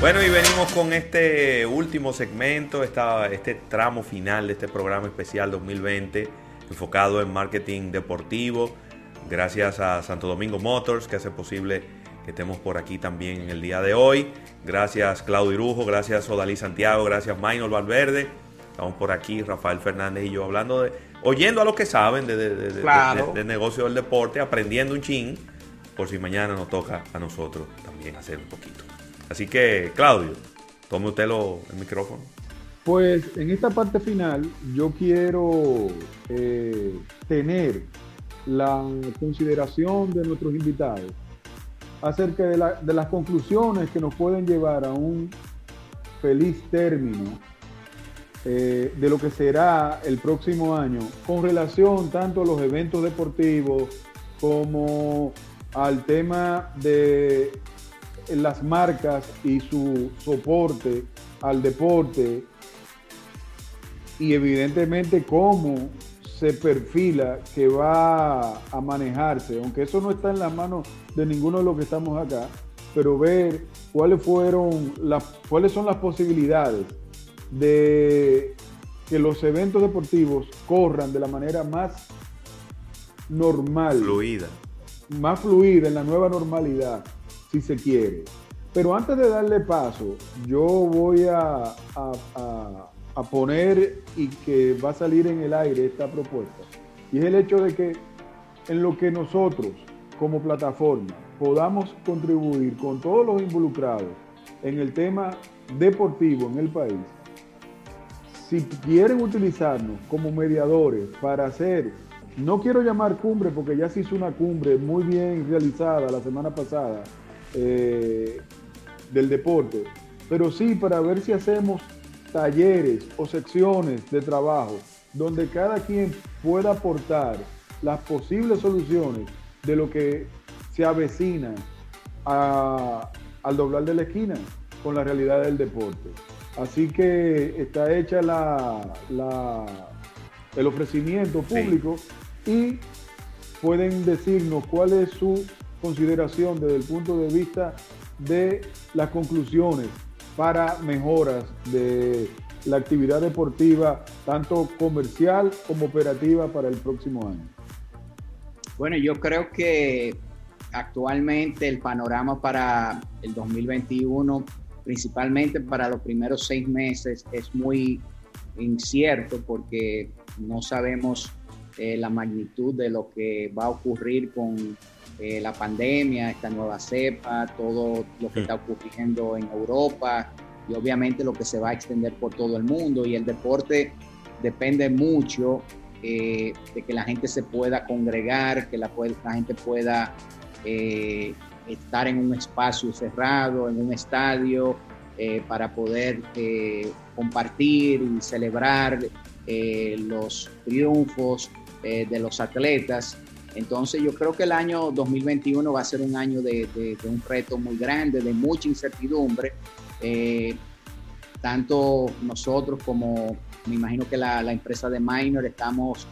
Bueno, y venimos con este último segmento, esta, este tramo final de este programa especial 2020, enfocado en marketing deportivo. Gracias a Santo Domingo Motors, que hace posible que estemos por aquí también en el día de hoy. Gracias Claudio Irujo, gracias Odalí Santiago, gracias Maynor Valverde. Estamos por aquí, Rafael Fernández y yo, hablando de, oyendo a los que saben de, de, negocio del deporte, aprendiendo un chin, por si mañana nos toca a nosotros también hacer un poquito. Así que, Claudio, tome usted lo, el micrófono. Pues en esta parte final yo quiero eh, tener la consideración de nuestros invitados acerca de, las conclusiones que nos pueden llevar a un feliz término eh, de lo que será el próximo año con relación tanto a los eventos deportivos como al tema de las marcas y su soporte al deporte y evidentemente cómo se perfila que va a manejarse, aunque eso no está en las manos de ninguno de los que estamos acá, pero ver cuáles fueron las cuáles son las posibilidades de que los eventos deportivos corran de la manera más normal, fluida, más fluida en la nueva normalidad si se quiere. Pero antes de darle paso, yo voy a, a, poner y que va a salir en el aire esta propuesta. Y es el hecho de que en lo que nosotros como plataforma podamos contribuir con todos los involucrados en el tema deportivo en el país, si quieren utilizarnos como mediadores para hacer, no quiero llamar cumbre porque ya se hizo una cumbre muy bien realizada la semana pasada eh, del deporte, pero sí para ver si hacemos talleres o secciones de trabajo donde cada quien pueda aportar las posibles soluciones de lo que se avecina al doblar de la esquina con la realidad del deporte. Así que está hecha la, el ofrecimiento público y pueden decirnos cuál es su consideración desde el punto de vista de las conclusiones para mejoras de la actividad deportiva, tanto comercial como operativa para el próximo año? Bueno, yo creo que actualmente el panorama para el 2021, principalmente para los primeros seis meses, es muy incierto porque no sabemos eh, la magnitud de lo que va a ocurrir con eh, la pandemia, esta nueva cepa, todo lo que está ocurriendo en Europa y obviamente lo que se va a extender por todo el mundo. Y el deporte depende mucho eh, de que la gente se pueda congregar, que la, la gente pueda eh, estar en un espacio cerrado, en un estadio, para poder compartir y celebrar los triunfos de los atletas. Entonces yo creo que el año 2021 va a ser un año de, un reto muy grande, de mucha incertidumbre. Eh, tanto nosotros como me imagino que la, empresa de Minor estamos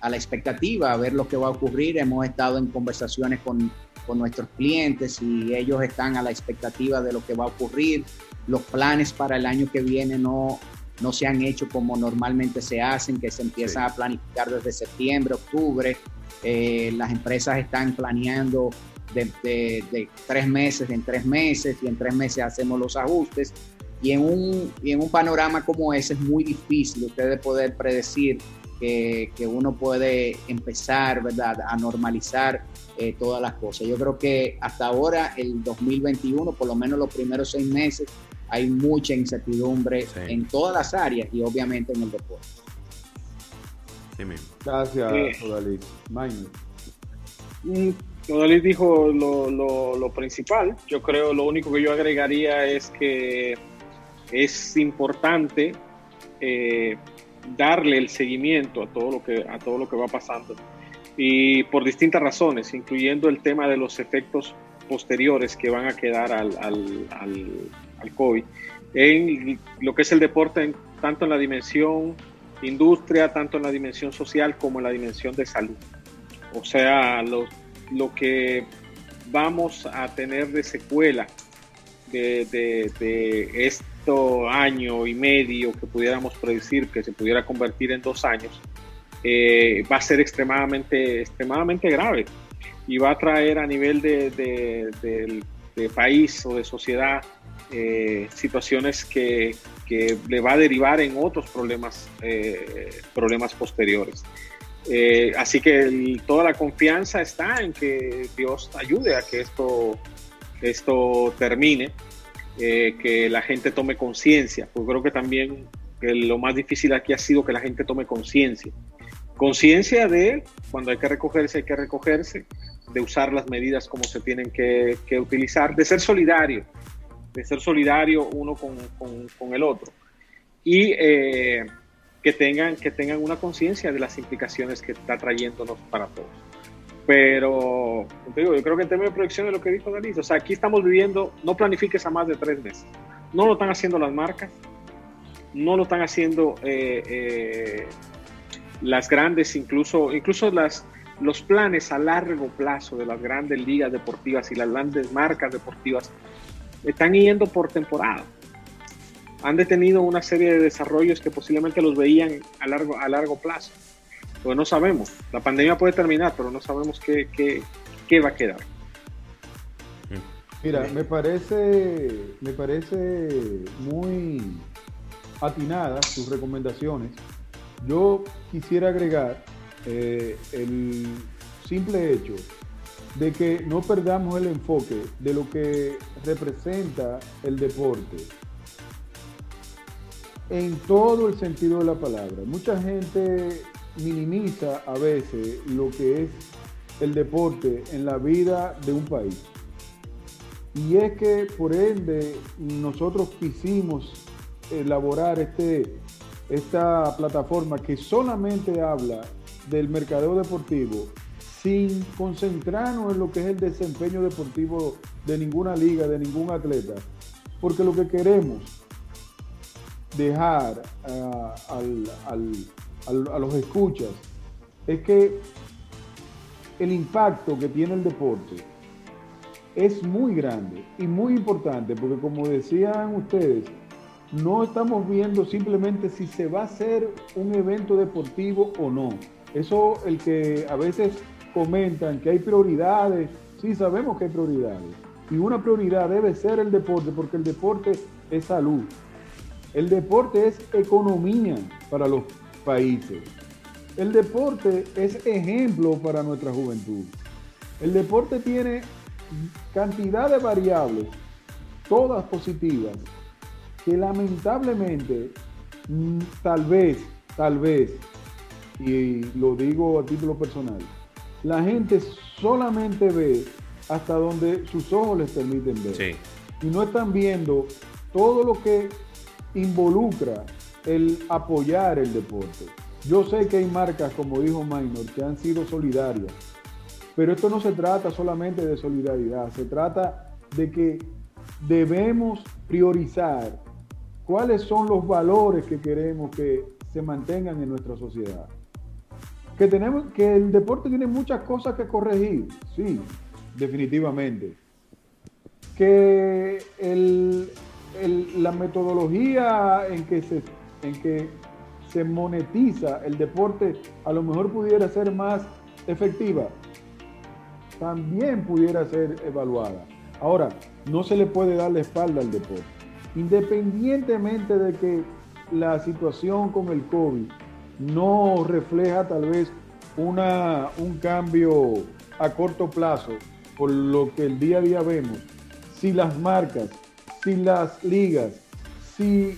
a la expectativa a ver lo que va a ocurrir. Hemos estado en conversaciones con, nuestros clientes y ellos están a la expectativa de lo que va a ocurrir. Los planes para el año que viene no, no se han hecho como normalmente se hacen, que se empiezan a planificar desde septiembre, octubre. Eh, las empresas están planeando de, tres meses en tres meses y en tres meses hacemos los ajustes. Y en un, en un panorama como ese es muy difícil ustedes poder predecir que, uno puede empezar ¿verdad? a normalizar eh, todas las cosas. Yo creo que hasta ahora, el 2021, por lo menos los primeros seis meses, hay mucha incertidumbre en todas las áreas y obviamente en el deporte. Gracias, Odalit. Odalit dijo lo, principal. Yo creo lo único que yo agregaría es que es importante eh, darle el seguimiento a todo lo que a todo lo que va pasando y por distintas razones, incluyendo el tema de los efectos posteriores que van a quedar al, al, al, COVID en lo que es el deporte, tanto en la dimensión industria, tanto en la dimensión social como en la dimensión de salud. O sea, lo, lo que vamos a tener de secuela de, de, este año y medio que pudiéramos predecir que se pudiera convertir en dos años, eh, va a ser extremadamente, extremadamente grave y va a traer a nivel de, de país o de sociedad eh, situaciones que, que, le va a derivar en otros problemas, eh, problemas posteriores. Eh, así que toda la confianza está en que Dios ayude a que esto, esto termine, que la gente tome conciencia. Pues creo que también lo más difícil aquí ha sido que la gente tome conciencia. Conciencia de cuando hay que recogerse, hay que recogerse, de usar las medidas como se tienen que, que utilizar, de ser solidario, de ser solidario uno con, con, el otro. Y eh, que, tengan, que tengan una conciencia de las implicaciones que está trayéndonos para todos. Pero digo, yo creo que en términos de proyección de lo que dijo Dalí, o sea, aquí estamos viviendo, no planifiques a más de tres meses. No lo están haciendo las marcas, no lo están haciendo eh, eh, las grandes, incluso, incluso las, los planes a largo plazo de las grandes ligas deportivas y las grandes marcas deportivas están yendo por temporada. Han detenido una serie de desarrollos que posiblemente los veían a largo, a largo plazo. Pues no sabemos. La pandemia puede terminar, pero no sabemos qué, qué, va a quedar. Mira, me parece, me parece muy atinadas sus recomendaciones. Yo quisiera agregar eh, el simple hecho de que no perdamos el enfoque de lo que representa el deporte en todo el sentido de la palabra. Mucha gente minimiza a veces lo que es el deporte en la vida de un país. Y es que por ende nosotros quisimos elaborar este, esta plataforma que solamente habla del mercadeo deportivo sin concentrarnos en lo que es el desempeño deportivo de ninguna liga, de ningún atleta, porque lo que queremos dejar ah, a los escuchas es que el impacto que tiene el deporte es muy grande y muy importante, porque como decían ustedes, no estamos viendo simplemente si se va a hacer un evento deportivo o no. Eso el que a veces comentan que hay prioridades, sí sabemos que hay prioridades. Y una prioridad debe ser el deporte, porque el deporte es salud. El deporte es economía para los países. El deporte es ejemplo para nuestra juventud. El deporte tiene cantidad de variables, todas positivas, que lamentablemente, mm, tal vez, tal vez, y lo digo a título personal, la gente solamente ve hasta donde sus ojos les permiten ver. Y no están viendo todo lo que involucra el apoyar el deporte. Yo sé que hay marcas, como dijo Minor, que han sido solidarias, pero esto no se trata solamente de solidaridad, se trata de que debemos priorizar cuáles son los valores que queremos que se mantengan en nuestra sociedad que tenemos que el deporte tiene muchas cosas que corregir, sí, definitivamente. Que la metodología en que, se, en que se monetiza el deporte a lo mejor pudiera ser más efectiva, también pudiera ser evaluada. Ahora, no se le puede dar la espalda al deporte. Independientemente de que la situación con el COVID no refleja tal vez una, un cambio a corto plazo por lo que el día a día vemos, si las marcas, si las ligas, si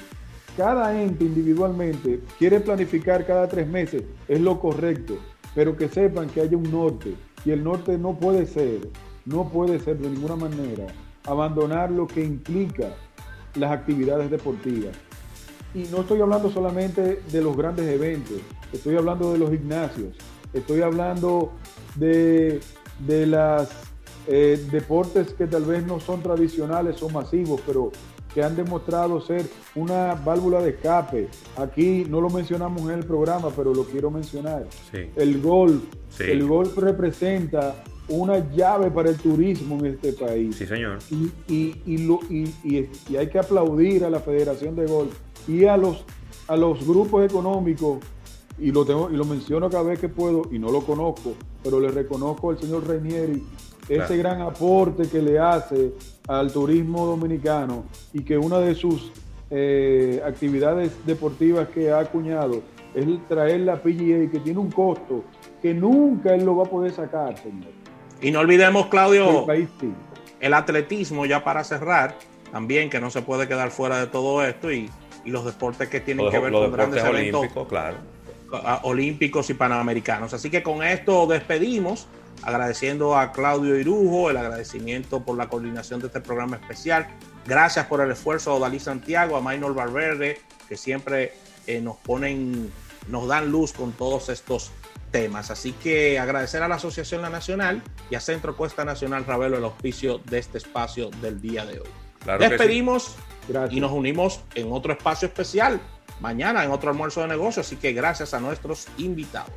cada ente individualmente quiere planificar cada tres meses, es lo correcto, pero que sepan que haya un norte y el norte no puede ser, no puede ser de ninguna manera abandonar lo que implica las actividades deportivas. Y no estoy hablando solamente de los grandes eventos, estoy hablando de los gimnasios, estoy hablando de, de las eh, deportes que tal vez no son tradicionales o masivos, pero que han demostrado ser una válvula de escape. Aquí no lo mencionamos en el programa, pero lo quiero mencionar. El golf. El golf representa una llave para el turismo en este país. Sí, señor. Y, y, hay que aplaudir a la Federación de Golf y a los, a los grupos económicos, y lo, tengo, y lo menciono cada vez que puedo, y no lo conozco, pero le reconozco al señor Reinieri ese gran aporte que le hace al turismo dominicano y que una de sus eh, actividades deportivas que ha acuñado es traer la PGA, que tiene un costo que nunca él lo va a poder sacar, señor. Y no olvidemos, Claudio, el, atletismo, ya para cerrar, también que no se puede quedar fuera de todo esto y, los deportes que tienen que ver con grandes eventos claro. olímpicos y panamericanos. Así que con esto despedimos, agradeciendo a Claudio Irujo el agradecimiento por la coordinación de este programa especial. Gracias por el esfuerzo a Dalí Santiago, a Maynor Valverde, que siempre eh, nos ponen, nos dan luz con todos estos temas. Así que agradecer a la Asociación La Nacional y a Centro Cuesta Nacional Ravelo el auspicio de este espacio del día de hoy. Despedimos y nos unimos en otro espacio especial mañana en otro almuerzo de negocio. Así que gracias a nuestros invitados.